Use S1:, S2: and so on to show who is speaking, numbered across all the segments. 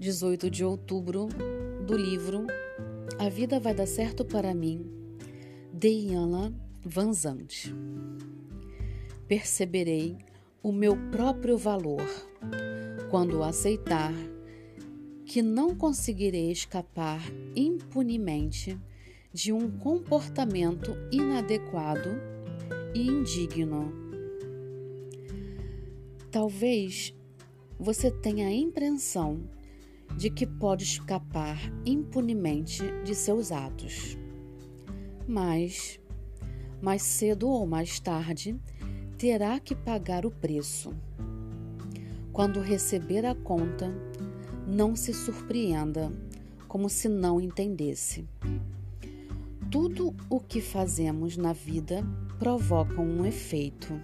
S1: 18 de outubro, do livro A Vida Vai Dar Certo para Mim, de Iana Vanzante. Perceberei o meu próprio valor quando aceitar que não conseguirei escapar impunemente de um comportamento inadequado e indigno. Talvez você tenha a impressão de que pode escapar impunemente de seus atos. Mas, mais cedo ou mais tarde, terá que pagar o preço. Quando receber a conta, não se surpreenda, como se não entendesse. Tudo o que fazemos na vida provoca um efeito.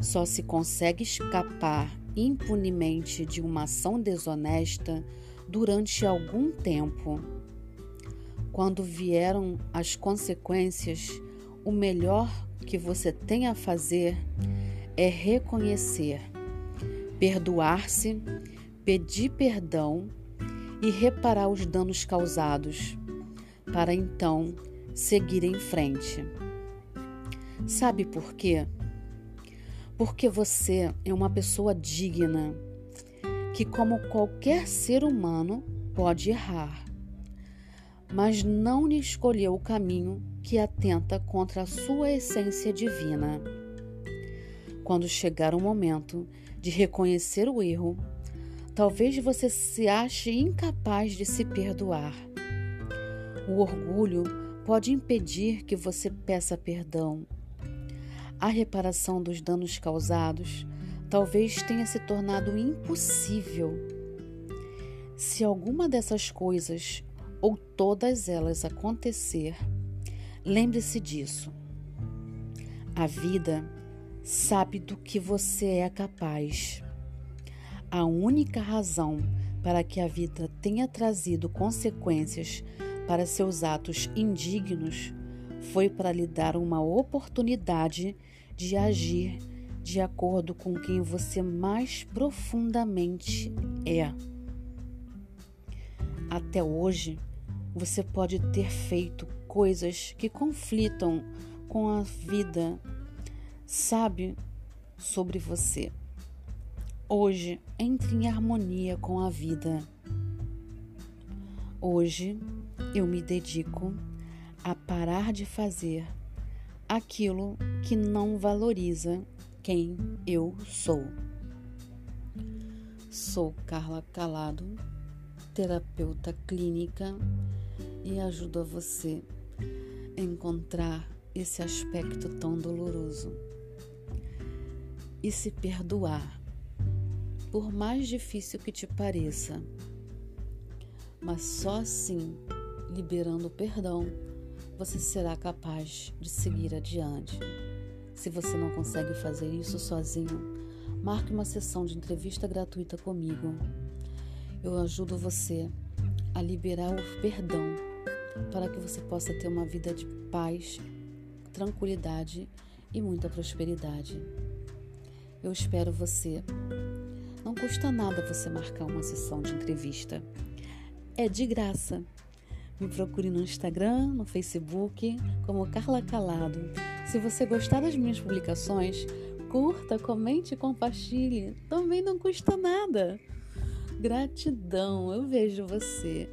S1: Só se consegue escapar impunemente de uma ação desonesta durante algum tempo. Quando vieram as consequências, o melhor que você tem a fazer é reconhecer, perdoar-se, pedir perdão e reparar os danos causados, para então seguir em frente. Sabe por quê? Porque você é uma pessoa digna, que, como qualquer ser humano, pode errar, mas não lhe escolheu o caminho que atenta contra a sua essência divina. Quando chegar o momento de reconhecer o erro, talvez você se ache incapaz de se perdoar. O orgulho pode impedir que você peça perdão a reparação dos danos causados talvez tenha se tornado impossível. Se alguma dessas coisas ou todas elas acontecer, lembre-se disso. A vida sabe do que você é capaz. A única razão para que a vida tenha trazido consequências para seus atos indignos foi para lhe dar uma oportunidade de agir de acordo com quem você mais profundamente é. Até hoje, você pode ter feito coisas que conflitam com a vida, sabe, sobre você. Hoje, entre em harmonia com a vida. Hoje, eu me dedico a parar de fazer aquilo que não valoriza quem eu sou. Sou Carla Calado, terapeuta clínica e ajudo a você a encontrar esse aspecto tão doloroso e se perdoar, por mais difícil que te pareça. Mas só assim, liberando o perdão, você será capaz de seguir adiante. Se você não consegue fazer isso sozinho, marque uma sessão de entrevista gratuita comigo. Eu ajudo você a liberar o perdão para que você possa ter uma vida de paz, tranquilidade e muita prosperidade. Eu espero você. Não custa nada você marcar uma sessão de entrevista. É de graça. Me procure no Instagram, no Facebook, como Carla Calado. Se você gostar das minhas publicações, curta, comente e compartilhe. Também não custa nada. Gratidão, eu vejo você.